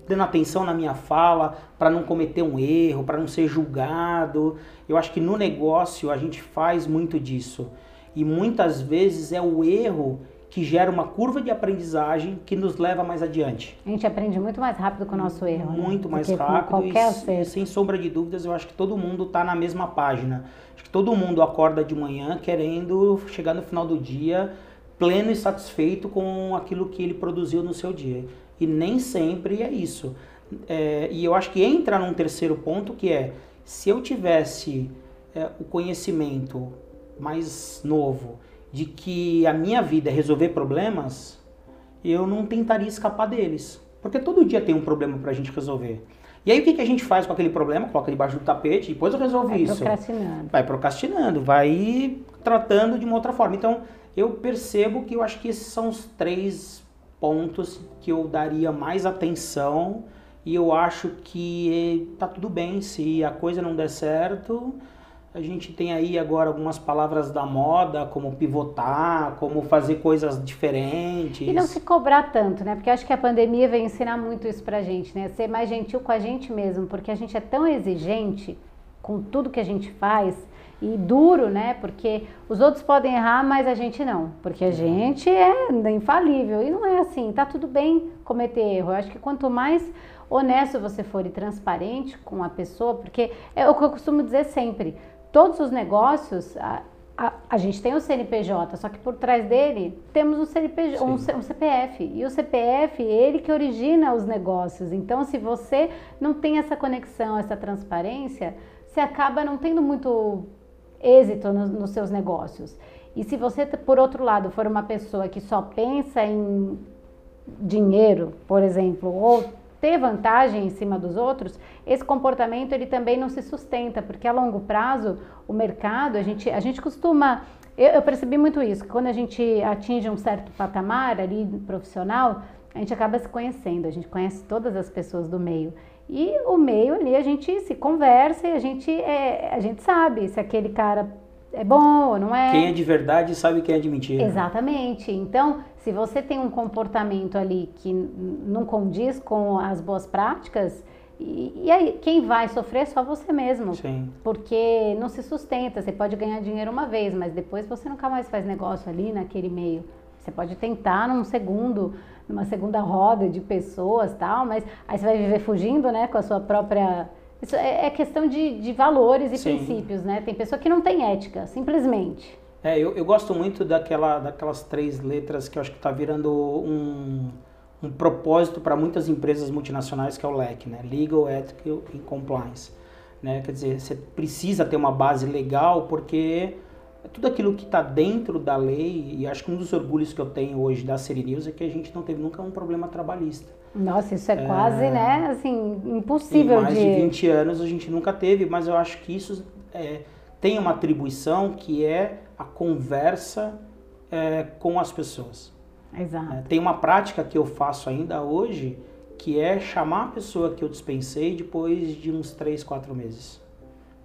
dando atenção na minha fala para não cometer um erro, para não ser julgado. Eu acho que no negócio a gente faz muito disso. E muitas vezes é o erro que gera uma curva de aprendizagem que nos leva mais adiante. A gente aprende muito mais rápido com o nosso erro. Né? Muito né? mais rápido e, sem sombra de dúvidas eu acho que todo mundo está na mesma página. Acho que todo mundo acorda de manhã querendo chegar no final do dia pleno e satisfeito com aquilo que ele produziu no seu dia. E nem sempre é isso. É, e eu acho que entra num terceiro ponto que é, se eu tivesse é, o conhecimento mais novo de que a minha vida é resolver problemas, eu não tentaria escapar deles. Porque todo dia tem um problema para a gente resolver. E aí o que, que a gente faz com aquele problema? Coloca debaixo do tapete, depois eu resolvo vai isso. Procrastinando. Vai procrastinando, vai tratando de uma outra forma. Então, eu percebo que eu acho que esses são os três pontos que eu daria mais atenção e eu acho que tá tudo bem se a coisa não der certo. A gente tem aí agora algumas palavras da moda, como pivotar, como fazer coisas diferentes. E não se cobrar tanto, né? Porque acho que a pandemia vem ensinar muito isso pra gente, né? Ser mais gentil com a gente mesmo, porque a gente é tão exigente com tudo que a gente faz e duro, né? Porque os outros podem errar, mas a gente não, porque a gente é infalível e não é assim. Tá tudo bem cometer erro. Eu acho que quanto mais honesto você for e transparente com a pessoa, porque é o que eu costumo dizer sempre. Todos os negócios, a, a, a gente tem o CNPJ, só que por trás dele temos um, CNPJ, um, um CPF. E o CPF, ele que origina os negócios. Então, se você não tem essa conexão, essa transparência, você acaba não tendo muito êxito no, nos seus negócios. E se você, por outro lado, for uma pessoa que só pensa em dinheiro, por exemplo, ou ter vantagem em cima dos outros, esse comportamento ele também não se sustenta, porque a longo prazo o mercado, a gente, a gente costuma, eu, eu percebi muito isso, que quando a gente atinge um certo patamar ali profissional, a gente acaba se conhecendo, a gente conhece todas as pessoas do meio. E o meio ali a gente se conversa e a gente, é, a gente sabe se aquele cara é bom ou não é. Quem é de verdade sabe quem é de mentira. Exatamente. Então, se você tem um comportamento ali que não condiz com as boas práticas, E, e, aí, quem vai sofrer é só você mesmo. Sim. Porque não se sustenta. Você pode ganhar dinheiro uma vez, mas depois você nunca mais faz negócio ali naquele meio. Você pode tentar num segundo, numa segunda roda de pessoas tal, mas aí você vai viver fugindo, né, com a sua própria. Isso é, é questão de, de valores e Sim. princípios, né? Tem pessoa que não tem ética, simplesmente. É, eu, eu gosto muito daquela, daquelas três letras que eu acho que está virando um, um propósito para muitas empresas multinacionais, que é o LEC, né? Legal, Ethical e Compliance. Né? Quer dizer, você precisa ter uma base legal porque tudo aquilo que está dentro da lei, e acho que um dos orgulhos que eu tenho hoje da Seri News é que a gente não teve nunca um problema trabalhista. Nossa, isso é, é quase, né, assim, impossível em mais de... de 20 anos a gente nunca teve, mas eu acho que isso é, tem uma atribuição que é a conversa é, com as pessoas. Exato. É, tem uma prática que eu faço ainda hoje, que é chamar a pessoa que eu dispensei depois de uns 3, 4 meses.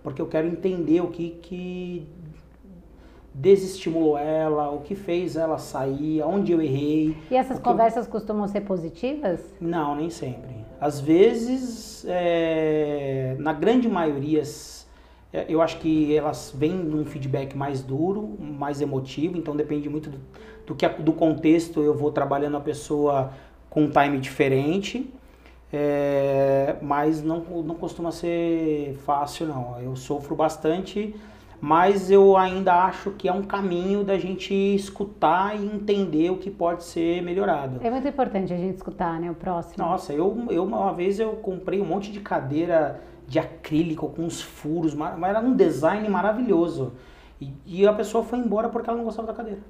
Porque eu quero entender o que, que desestimulou ela, o que fez ela sair, aonde eu errei. E essas conversas eu... costumam ser positivas? Não, nem sempre. Às vezes, é... na grande maioria, eu acho que elas vêm num feedback mais duro, mais emotivo, então depende muito do, do, que, do contexto eu vou trabalhando a pessoa com um time diferente. É, mas não, não costuma ser fácil não. Eu sofro bastante mas eu ainda acho que é um caminho da gente escutar e entender o que pode ser melhorado. É muito importante a gente escutar, né, o próximo. Nossa, eu, eu uma vez eu comprei um monte de cadeira de acrílico com uns furos, mas era um design maravilhoso. E, e a pessoa foi embora porque ela não gostava da cadeira.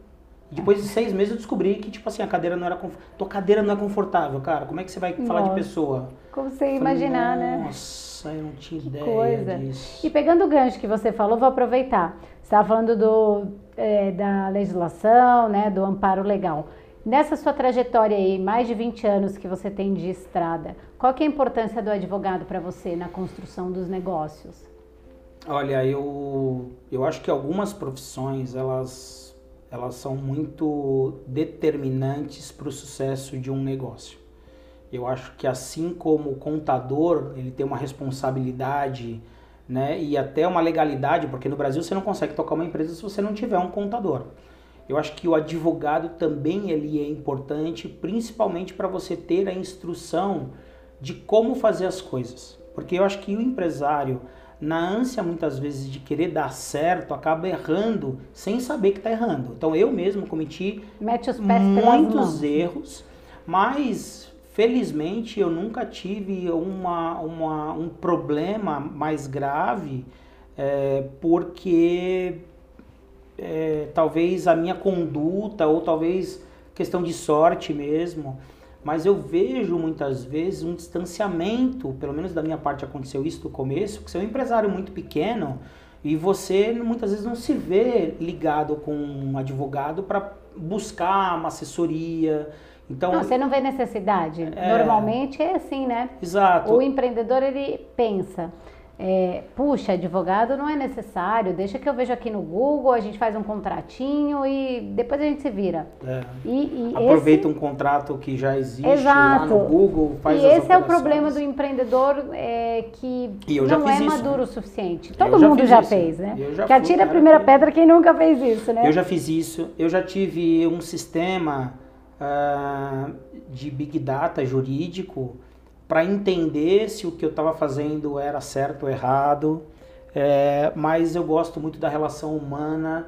Depois de seis meses eu descobri que, tipo assim, a cadeira não era confortável. Tua cadeira não é confortável, cara. Como é que você vai Nossa. falar de pessoa? Como você ia imaginar, né? Nossa, eu não tinha que ideia coisa. disso. E pegando o gancho que você falou, vou aproveitar. Você estava falando do, é, da legislação, né, do amparo legal. Nessa sua trajetória aí, mais de 20 anos que você tem de estrada, qual que é a importância do advogado para você na construção dos negócios? Olha, eu, eu acho que algumas profissões, elas elas são muito determinantes para o sucesso de um negócio. Eu acho que assim como o contador, ele tem uma responsabilidade, né, e até uma legalidade, porque no Brasil você não consegue tocar uma empresa se você não tiver um contador. Eu acho que o advogado também ele é importante, principalmente para você ter a instrução de como fazer as coisas. Porque eu acho que o empresário, na ânsia muitas vezes de querer dar certo, acaba errando sem saber que está errando. Então eu mesmo cometi muitos erros, mas felizmente eu nunca tive uma, uma, um problema mais grave é, porque é, talvez a minha conduta ou talvez questão de sorte mesmo mas eu vejo muitas vezes um distanciamento, pelo menos da minha parte aconteceu isso no começo, que você é um empresário muito pequeno e você muitas vezes não se vê ligado com um advogado para buscar uma assessoria. Então, não, você não vê necessidade. É... Normalmente é assim, né? Exato. O empreendedor ele pensa, é, puxa, advogado não é necessário, deixa que eu vejo aqui no Google, a gente faz um contratinho e depois a gente se vira. É. E, e Aproveita esse... um contrato que já existe Exato. lá no Google, faz E esse é o problema do empreendedor é, que não é maduro o suficiente. Todo já mundo já isso. fez, né? Já que atira a primeira pedra quem nunca fez isso, né? Eu já fiz isso, eu já tive um sistema uh, de Big Data jurídico para entender se o que eu estava fazendo era certo ou errado. É, mas eu gosto muito da relação humana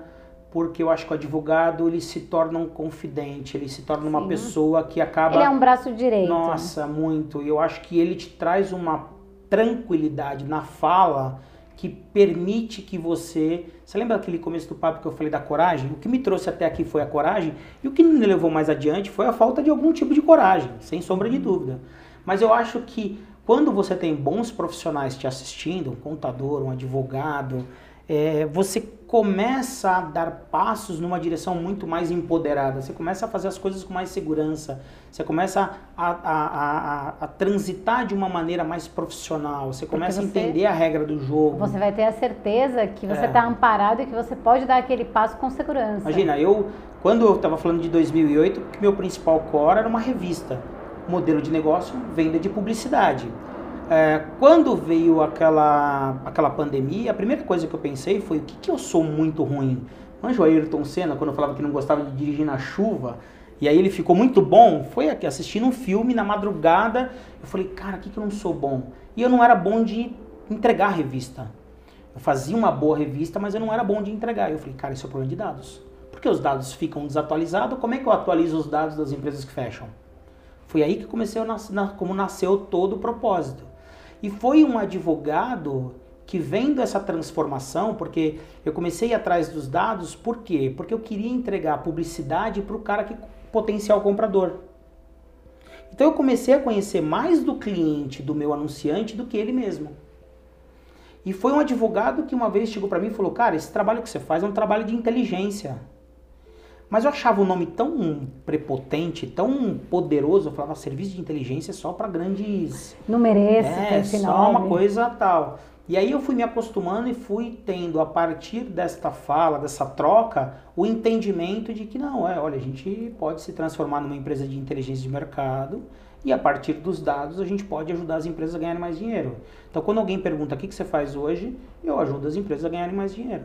porque eu acho que o advogado ele se torna um confidente, ele se torna Sim. uma pessoa que acaba. Ele é um braço direito. Nossa, muito. Eu acho que ele te traz uma tranquilidade na fala que permite que você. Você lembra daquele começo do papo que eu falei da coragem? O que me trouxe até aqui foi a coragem, e o que me levou mais adiante foi a falta de algum tipo de coragem, sem sombra de dúvida. Mas eu acho que quando você tem bons profissionais te assistindo, um contador, um advogado, é, você começa a dar passos numa direção muito mais empoderada. Você começa a fazer as coisas com mais segurança. Você começa a, a, a, a transitar de uma maneira mais profissional. Você começa você, a entender a regra do jogo. Você vai ter a certeza que você está é. amparado e que você pode dar aquele passo com segurança. Imagina, eu, quando eu estava falando de 2008, meu principal core era uma revista modelo de negócio, venda de publicidade. É, quando veio aquela, aquela pandemia, a primeira coisa que eu pensei foi o que, que eu sou muito ruim. Anjo Ayrton Senna, quando eu falava que não gostava de dirigir na chuva, e aí ele ficou muito bom, foi aqui assistindo um filme na madrugada, eu falei, cara, o que, que eu não sou bom? E eu não era bom de entregar revista. Eu fazia uma boa revista, mas eu não era bom de entregar. Eu falei, cara, isso é problema de dados. Porque os dados ficam desatualizados, como é que eu atualizo os dados das empresas que fecham? Foi aí que comecei a como nasceu todo o propósito. E foi um advogado que vendo essa transformação, porque eu comecei atrás dos dados, por quê? Porque eu queria entregar publicidade para o cara que potencial comprador. Então eu comecei a conhecer mais do cliente, do meu anunciante, do que ele mesmo. E foi um advogado que uma vez chegou para mim e falou: Cara, esse trabalho que você faz é um trabalho de inteligência. Mas eu achava o nome tão prepotente, tão poderoso. Eu falava: Serviço de inteligência é só para grandes. Não merece é, só uma coisa tal. E aí eu fui me acostumando e fui tendo, a partir desta fala, dessa troca, o entendimento de que não, é, olha, a gente pode se transformar numa empresa de inteligência de mercado e a partir dos dados a gente pode ajudar as empresas a ganharem mais dinheiro. Então, quando alguém pergunta o que, que você faz hoje, eu ajudo as empresas a ganharem mais dinheiro.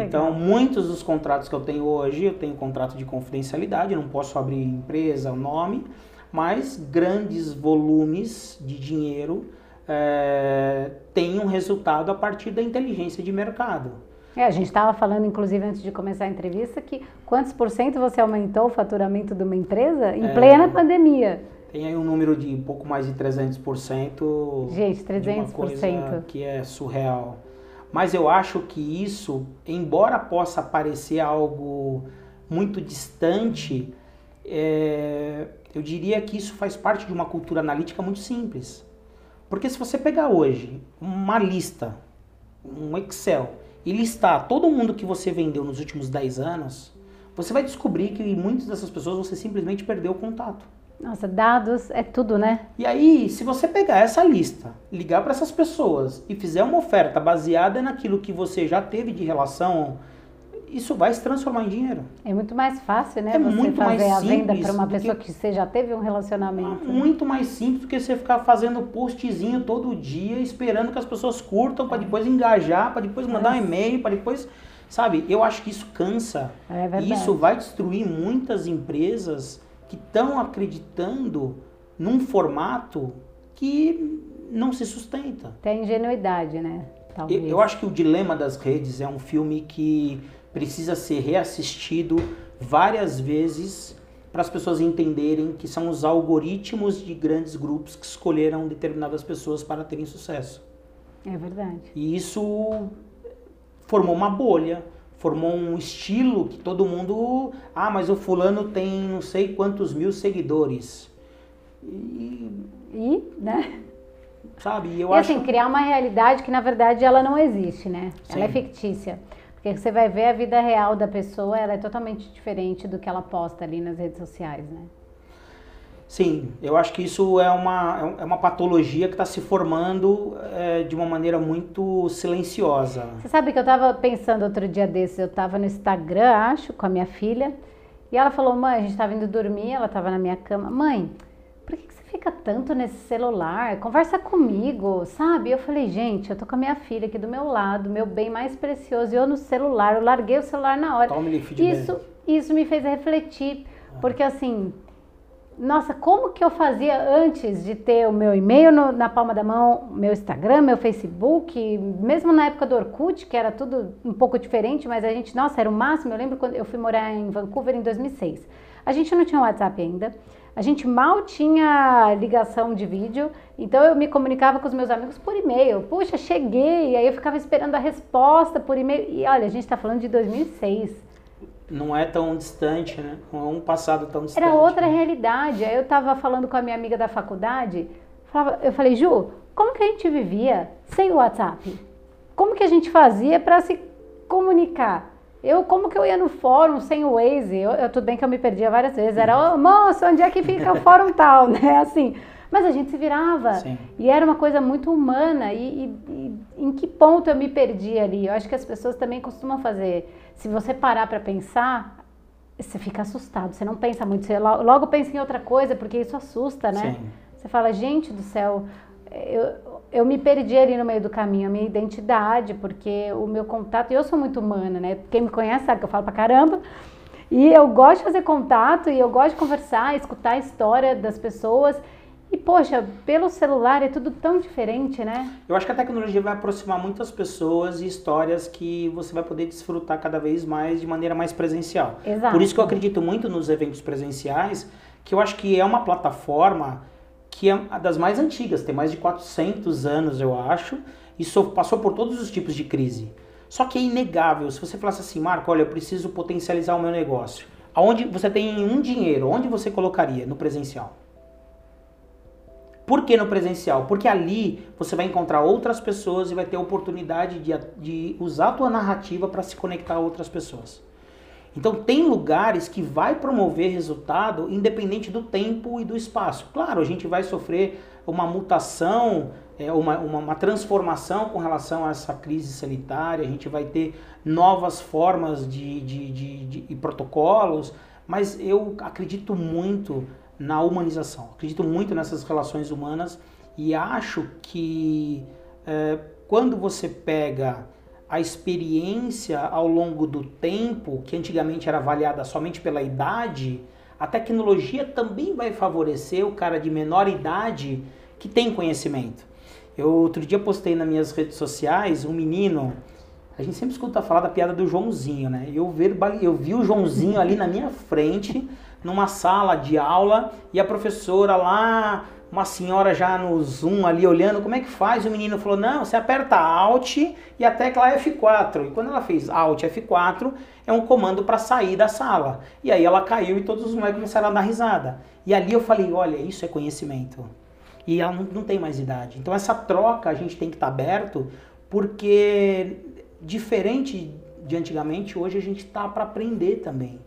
Então, muitos dos contratos que eu tenho hoje, eu tenho contrato de confidencialidade, eu não posso abrir empresa, nome, mas grandes volumes de dinheiro é, tem um resultado a partir da inteligência de mercado. É, a gente estava falando, inclusive, antes de começar a entrevista, que quantos por cento você aumentou o faturamento de uma empresa em é, plena pandemia? Tem aí um número de um pouco mais de 300%. Gente, 300%. De uma coisa que é surreal. Mas eu acho que isso, embora possa parecer algo muito distante, é, eu diria que isso faz parte de uma cultura analítica muito simples. Porque se você pegar hoje uma lista, um Excel, e listar todo mundo que você vendeu nos últimos 10 anos, você vai descobrir que muitas dessas pessoas você simplesmente perdeu o contato. Nossa, dados é tudo, né? E aí, se você pegar essa lista, ligar para essas pessoas e fizer uma oferta baseada naquilo que você já teve de relação isso vai se transformar em dinheiro. É muito mais fácil, né? É você muito fazer mais a venda para uma pessoa que... que... você já teve um relacionamento. É muito mais simples do que você ficar fazendo postzinho todo dia, esperando que as pessoas curtam para depois engajar, para depois mandar é. um e-mail, para depois. Sabe, eu acho que isso cansa. É verdade. Isso vai destruir muitas empresas que estão acreditando num formato que não se sustenta. Tem ingenuidade, né? Eu, eu acho que o Dilema das Redes é um filme que precisa ser reassistido várias vezes para as pessoas entenderem que são os algoritmos de grandes grupos que escolheram determinadas pessoas para terem sucesso. É verdade. E isso formou uma bolha, formou um estilo que todo mundo, ah, mas o fulano tem não sei quantos mil seguidores. E, e né? Sabe, eu e acho assim, criar uma realidade que na verdade ela não existe, né? Sim. Ela é fictícia. Porque você vai ver a vida real da pessoa, ela é totalmente diferente do que ela posta ali nas redes sociais, né? Sim, eu acho que isso é uma, é uma patologia que está se formando é, de uma maneira muito silenciosa. Você sabe que eu estava pensando outro dia desses, eu estava no Instagram, acho, com a minha filha, e ela falou, mãe, a gente estava indo dormir, ela estava na minha cama, mãe, por que, que fica tanto nesse celular? Conversa comigo, sabe? Eu falei, gente, eu tô com a minha filha aqui do meu lado, meu bem mais precioso, e eu no celular, eu larguei o celular na hora. isso, isso me fez refletir, porque assim, nossa, como que eu fazia antes de ter o meu e-mail no, na palma da mão, meu Instagram, meu Facebook, mesmo na época do Orkut, que era tudo um pouco diferente, mas a gente, nossa, era o máximo. Eu lembro quando eu fui morar em Vancouver em 2006. A gente não tinha WhatsApp ainda. A gente mal tinha ligação de vídeo, então eu me comunicava com os meus amigos por e-mail. Puxa, cheguei, aí eu ficava esperando a resposta por e-mail. E olha, a gente está falando de 2006. Não é tão distante, né? Não é um passado tão distante. Era outra né? realidade. Aí eu estava falando com a minha amiga da faculdade, eu falei, Ju, como que a gente vivia sem o WhatsApp? Como que a gente fazia para se comunicar? Eu, como que eu ia no fórum sem o Waze? Eu, eu, tudo bem que eu me perdia várias vezes. Era, oh, moço, onde é que fica o fórum tal, né? Assim, mas a gente se virava. Sim. E era uma coisa muito humana. E, e, e, em que ponto eu me perdi ali? Eu acho que as pessoas também costumam fazer. Se você parar para pensar, você fica assustado. Você não pensa muito. Você logo pensa em outra coisa, porque isso assusta, né? Sim. Você fala, gente do céu, eu, eu me perdi ali no meio do caminho, a minha identidade, porque o meu contato, eu sou muito humana, né? Quem me conhece sabe que eu falo pra caramba. E eu gosto de fazer contato e eu gosto de conversar, escutar a história das pessoas. E, poxa, pelo celular é tudo tão diferente, né? Eu acho que a tecnologia vai aproximar muitas pessoas e histórias que você vai poder desfrutar cada vez mais de maneira mais presencial. Exato. Por isso que eu acredito muito nos eventos presenciais, que eu acho que é uma plataforma que é das mais antigas, tem mais de 400 anos, eu acho, e passou por todos os tipos de crise. Só que é inegável, se você falasse assim, Marco, olha, eu preciso potencializar o meu negócio. Aonde você tem um dinheiro, onde você colocaria? No presencial. Por que no presencial? Porque ali você vai encontrar outras pessoas e vai ter a oportunidade de, de usar a tua narrativa para se conectar a outras pessoas. Então tem lugares que vai promover resultado independente do tempo e do espaço. Claro, a gente vai sofrer uma mutação, é, uma, uma, uma, transformação com relação a essa crise sanitária, a gente vai ter novas formas de, de, de, de, de protocolos, mas eu acredito muito na humanização, acredito muito nessas relações humanas e acho que é, quando você pega a experiência ao longo do tempo, que antigamente era avaliada somente pela idade, a tecnologia também vai favorecer o cara de menor idade que tem conhecimento. Eu outro dia postei nas minhas redes sociais um menino, a gente sempre escuta falar da piada do Joãozinho, né? Eu, eu vi o Joãozinho ali na minha frente, numa sala de aula, e a professora lá uma senhora já no Zoom ali olhando como é que faz. O menino falou: Não, você aperta Alt e a tecla F4. E quando ela fez Alt F4, é um comando para sair da sala. E aí ela caiu e todos os moleques começaram a dar risada. E ali eu falei: Olha, isso é conhecimento. E ela não, não tem mais idade. Então essa troca a gente tem que estar tá aberto, porque diferente de antigamente, hoje a gente está para aprender também.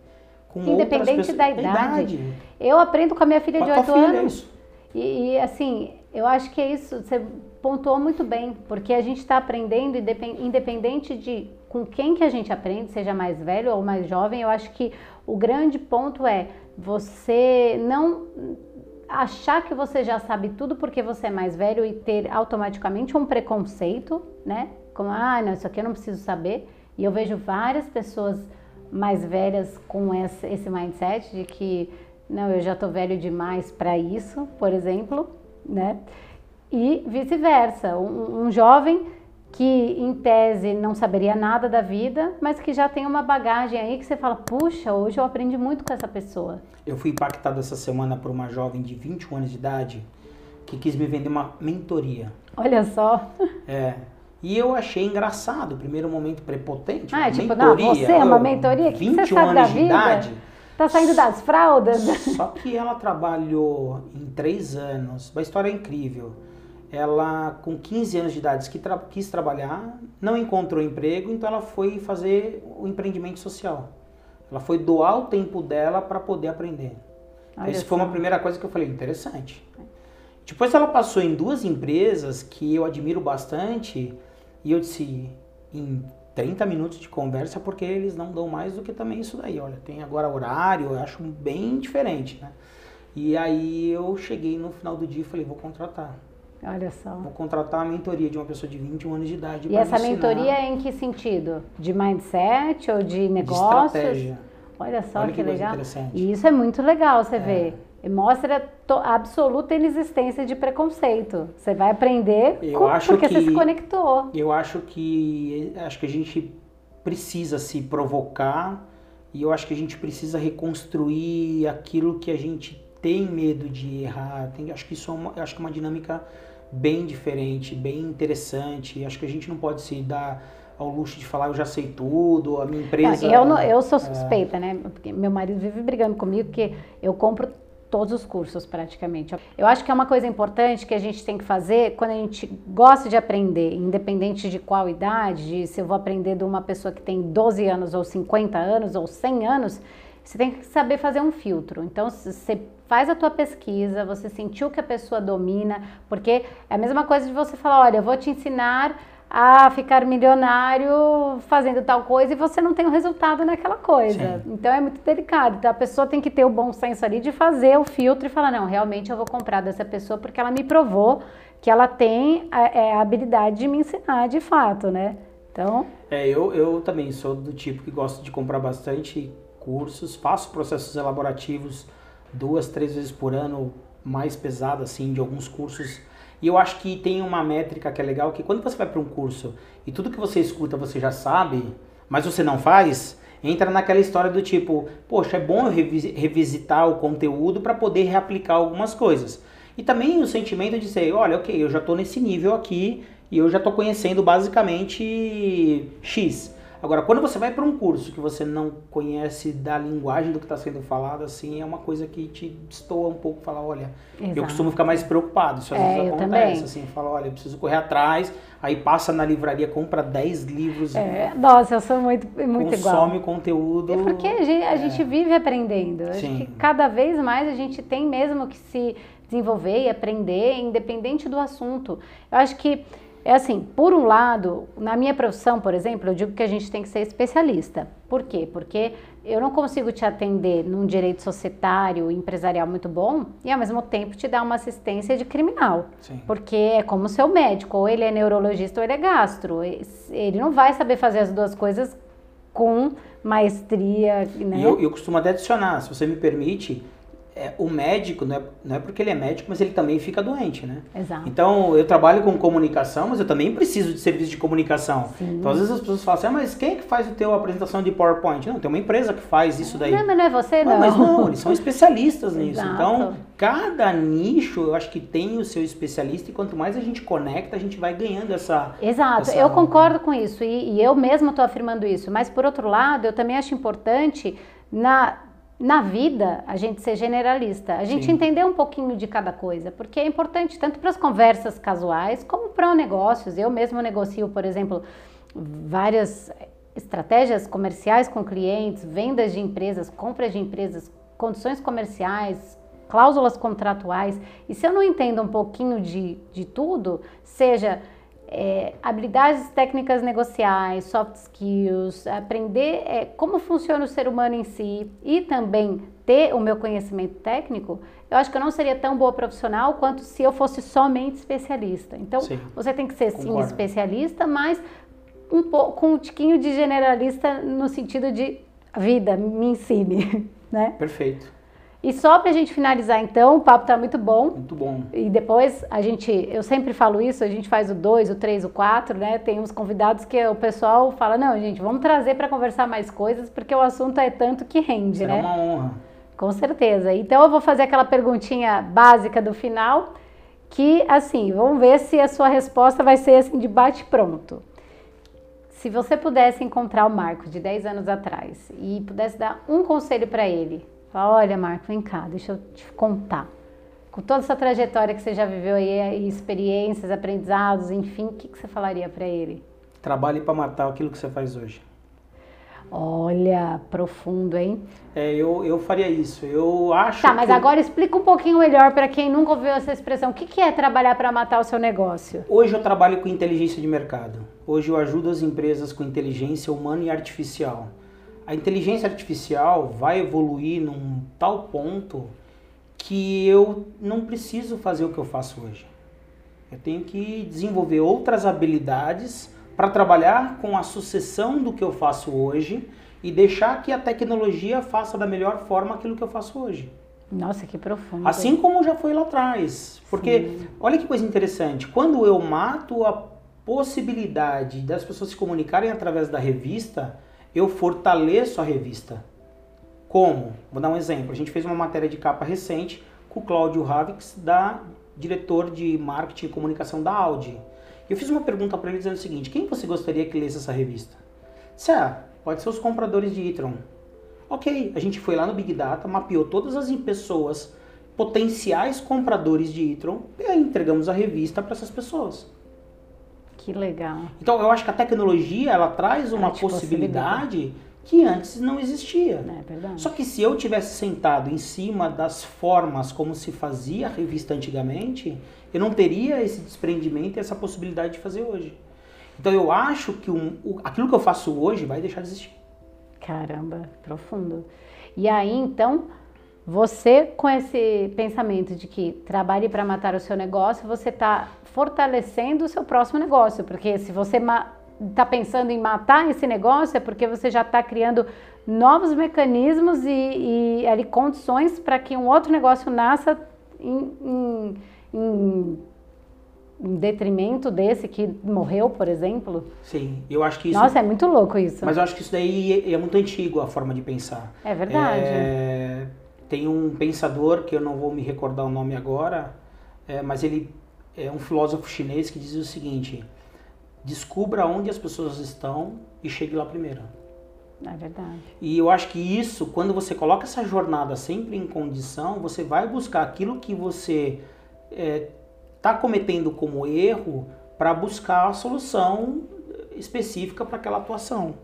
Independente da idade. idade. Eu aprendo com a minha filha com de 8 anos. É e, e, assim, eu acho que é isso, você pontuou muito bem, porque a gente está aprendendo, independente de com quem que a gente aprende, seja mais velho ou mais jovem, eu acho que o grande ponto é você não achar que você já sabe tudo porque você é mais velho e ter automaticamente um preconceito, né? Como, ah, não, isso aqui eu não preciso saber. E eu vejo várias pessoas mais velhas com esse, mindset de que não, eu já estou velho demais para isso, por exemplo, né? E vice-versa, um, um, jovem que em tese não saberia nada da vida, mas que já tem uma bagagem aí que você fala, puxa, hoje eu aprendi muito com essa pessoa. Eu fui impactado essa semana por uma jovem de 21 anos de idade que quis me vender uma mentoria. Olha só. É. E eu achei engraçado, primeiro momento prepotente. Ah, tipo, mentoria, não, você é uma mentoria, que você sabe da vida? Idade, Tá saindo das fraldas? Só que ela trabalhou em três anos. Uma história incrível. Ela, com 15 anos de idade, quis, tra quis trabalhar, não encontrou emprego, então ela foi fazer o empreendimento social. Ela foi doar o tempo dela para poder aprender. Essa foi uma primeira coisa que eu falei, interessante. Depois ela passou em duas empresas que eu admiro bastante e eu disse, em 30 minutos de conversa porque eles não dão mais do que também isso daí. Olha, tem agora horário, eu acho bem diferente, né? E aí eu cheguei no final do dia e falei, vou contratar. Olha só. Vou contratar a mentoria de uma pessoa de 21 anos de idade. E essa mentoria é em que sentido? De mindset ou de negócios? De estratégia. Olha só Olha que, que legal. E isso é muito legal, você é. vê mostra a absoluta inexistência de preconceito. Você vai aprender com, porque que, você se conectou. Eu acho que acho que a gente precisa se provocar e eu acho que a gente precisa reconstruir aquilo que a gente tem medo de errar. Tem, acho que isso é uma, acho que é uma dinâmica bem diferente, bem interessante. Acho que a gente não pode se dar ao luxo de falar eu já sei tudo, a minha empresa. Não, eu, não, eu sou é. suspeita, é... né? Porque meu marido vive brigando comigo porque eu compro todos os cursos praticamente. Eu acho que é uma coisa importante que a gente tem que fazer quando a gente gosta de aprender, independente de qual idade, de se eu vou aprender de uma pessoa que tem 12 anos ou 50 anos ou 100 anos, você tem que saber fazer um filtro. Então, você faz a tua pesquisa, você sentiu que a pessoa domina, porque é a mesma coisa de você falar, olha, eu vou te ensinar a ficar milionário fazendo tal coisa e você não tem o resultado naquela coisa. Sim. Então é muito delicado. Então a pessoa tem que ter o bom senso ali de fazer o filtro e falar: não, realmente eu vou comprar dessa pessoa porque ela me provou que ela tem a, é, a habilidade de me ensinar de fato, né? Então. É, eu, eu também sou do tipo que gosto de comprar bastante cursos, faço processos elaborativos duas, três vezes por ano, mais pesado assim, de alguns cursos e eu acho que tem uma métrica que é legal, que quando você vai para um curso e tudo que você escuta você já sabe, mas você não faz, entra naquela história do tipo, poxa, é bom eu revisitar o conteúdo para poder reaplicar algumas coisas. E também o sentimento de ser, olha, ok, eu já estou nesse nível aqui e eu já estou conhecendo basicamente X. Agora, quando você vai para um curso que você não conhece da linguagem do que está sendo falado, assim, é uma coisa que te destoa um pouco, falar, olha, Exato. eu costumo ficar mais preocupado, isso às é, vezes acontece, também. assim, fala, olha, eu preciso correr atrás, aí passa na livraria, compra 10 livros. É, nossa, eu sou muito, muito consome igual. Consome conteúdo. É porque a gente, a é. gente vive aprendendo, acho que cada vez mais a gente tem mesmo que se desenvolver e aprender, independente do assunto. Eu acho que é assim, por um lado, na minha profissão, por exemplo, eu digo que a gente tem que ser especialista. Por quê? Porque eu não consigo te atender num direito societário, empresarial muito bom e ao mesmo tempo te dar uma assistência de criminal. Sim. Porque é como seu médico, ou ele é neurologista ou ele é gastro. Ele não vai saber fazer as duas coisas com maestria, né? E eu, eu costumo até adicionar, se você me permite, é, o médico, não é, não é porque ele é médico, mas ele também fica doente, né? Exato. Então, eu trabalho com comunicação, mas eu também preciso de serviço de comunicação. Sim. Então, às vezes as pessoas falam assim, ah, mas quem é que faz o teu apresentação de PowerPoint? Não, tem uma empresa que faz isso daí. Não, mas não é você, não. não. Mas não, eles são especialistas nisso. Exato. Então, cada nicho, eu acho que tem o seu especialista e quanto mais a gente conecta, a gente vai ganhando essa... Exato, essa... eu concordo com isso e, e eu mesma estou afirmando isso. Mas, por outro lado, eu também acho importante na na vida a gente ser generalista, a gente Sim. entender um pouquinho de cada coisa, porque é importante tanto para as conversas casuais como para negócios. Eu mesmo negocio, por exemplo, várias estratégias comerciais com clientes, vendas de empresas, compras de empresas, condições comerciais, cláusulas contratuais. E se eu não entendo um pouquinho de, de tudo, seja é, habilidades técnicas negociais, soft skills, aprender é, como funciona o ser humano em si e também ter o meu conhecimento técnico, eu acho que eu não seria tão boa profissional quanto se eu fosse somente especialista. Então, sim, você tem que ser sim concordo. especialista, mas um pouco com um tiquinho de generalista no sentido de vida, me ensine, né? Perfeito. E só para a gente finalizar, então, o papo está muito bom. Muito bom. E depois a gente, eu sempre falo isso, a gente faz o 2, o 3, o 4, né? Tem uns convidados que o pessoal fala: não, gente, vamos trazer para conversar mais coisas, porque o assunto é tanto que rende, Será né? É uma honra. Com certeza. Então eu vou fazer aquela perguntinha básica do final, que assim, vamos ver se a sua resposta vai ser assim de bate pronto. Se você pudesse encontrar o Marco de 10 anos atrás e pudesse dar um conselho para ele, Fala, olha, Marco, vem cá, deixa eu te contar. Com toda essa trajetória que você já viveu aí, experiências, aprendizados, enfim, o que, que você falaria para ele? Trabalhe para matar aquilo que você faz hoje. Olha, profundo, hein? É, eu, eu faria isso. Eu acho. Tá, mas que... agora explica um pouquinho melhor para quem nunca ouviu essa expressão. O que, que é trabalhar para matar o seu negócio? Hoje eu trabalho com inteligência de mercado. Hoje eu ajudo as empresas com inteligência humana e artificial a inteligência artificial vai evoluir num tal ponto que eu não preciso fazer o que eu faço hoje. Eu tenho que desenvolver outras habilidades para trabalhar com a sucessão do que eu faço hoje e deixar que a tecnologia faça da melhor forma aquilo que eu faço hoje. Nossa, que profundo. Assim como já foi lá atrás. Porque, Sim. olha que coisa interessante, quando eu mato a possibilidade das pessoas se comunicarem através da revista, eu fortaleço a revista. Como? Vou dar um exemplo. A gente fez uma matéria de capa recente com o Cláudio Ravix, da diretor de marketing e comunicação da Audi. Eu fiz uma pergunta para ele dizendo o seguinte: quem você gostaria que lesse essa revista? Se ah, pode ser os compradores de e-tron. Ok, a gente foi lá no Big Data, mapeou todas as pessoas, potenciais compradores de e-tron, e aí entregamos a revista para essas pessoas. Que legal. Então eu acho que a tecnologia ela traz uma possibilidade que antes não existia. É. Só que se eu tivesse sentado em cima das formas como se fazia a revista antigamente, eu não teria esse desprendimento e essa possibilidade de fazer hoje. Então eu acho que um, o, aquilo que eu faço hoje vai deixar de existir. Caramba, profundo. E aí, então, você com esse pensamento de que trabalhe para matar o seu negócio, você está fortalecendo o seu próximo negócio, porque se você está pensando em matar esse negócio, é porque você já está criando novos mecanismos e, e ali condições para que um outro negócio nasça em, em, em, em, detrimento desse que morreu, por exemplo. Sim, eu acho que isso. Nossa, é muito louco isso. Mas eu acho que isso daí é, é muito antigo a forma de pensar. É verdade. É, tem um pensador que eu não vou me recordar o nome agora, é, mas ele é um filósofo chinês que diz o seguinte: descubra onde as pessoas estão e chegue lá primeiro. É verdade. E eu acho que isso, quando você coloca essa jornada sempre em condição, você vai buscar aquilo que você está é, cometendo como erro para buscar a solução específica para aquela atuação.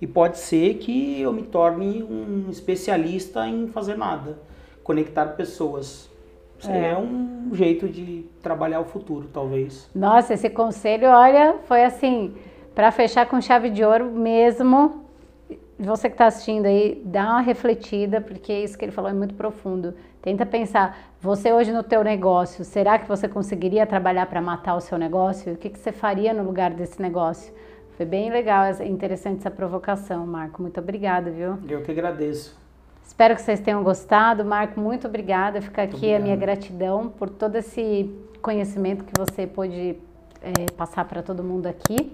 E pode ser que eu me torne um especialista em fazer nada, conectar pessoas. É. é um jeito de trabalhar o futuro, talvez. Nossa, esse conselho, olha, foi assim, para fechar com chave de ouro mesmo. Você que está assistindo aí, dá uma refletida, porque isso que ele falou é muito profundo. Tenta pensar, você hoje no teu negócio, será que você conseguiria trabalhar para matar o seu negócio? O que, que você faria no lugar desse negócio? Foi bem legal, interessante essa provocação, Marco. Muito obrigada, viu? Eu que agradeço. Espero que vocês tenham gostado. Marco, muito obrigada. Fica aqui obrigado. a minha gratidão por todo esse conhecimento que você pôde é, passar para todo mundo aqui.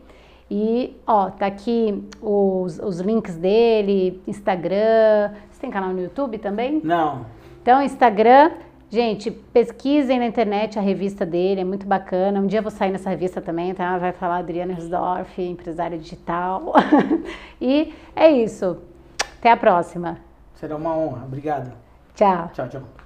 E, ó, tá aqui os, os links dele, Instagram. Você tem canal no YouTube também? Não. Então, Instagram, gente, pesquisem na internet a revista dele, é muito bacana. Um dia eu vou sair nessa revista também, tá? Vai falar Adriana Hersdorf, empresária digital. e é isso. Até a próxima. Será uma honra. Obrigado. Tchau. Tchau, tchau.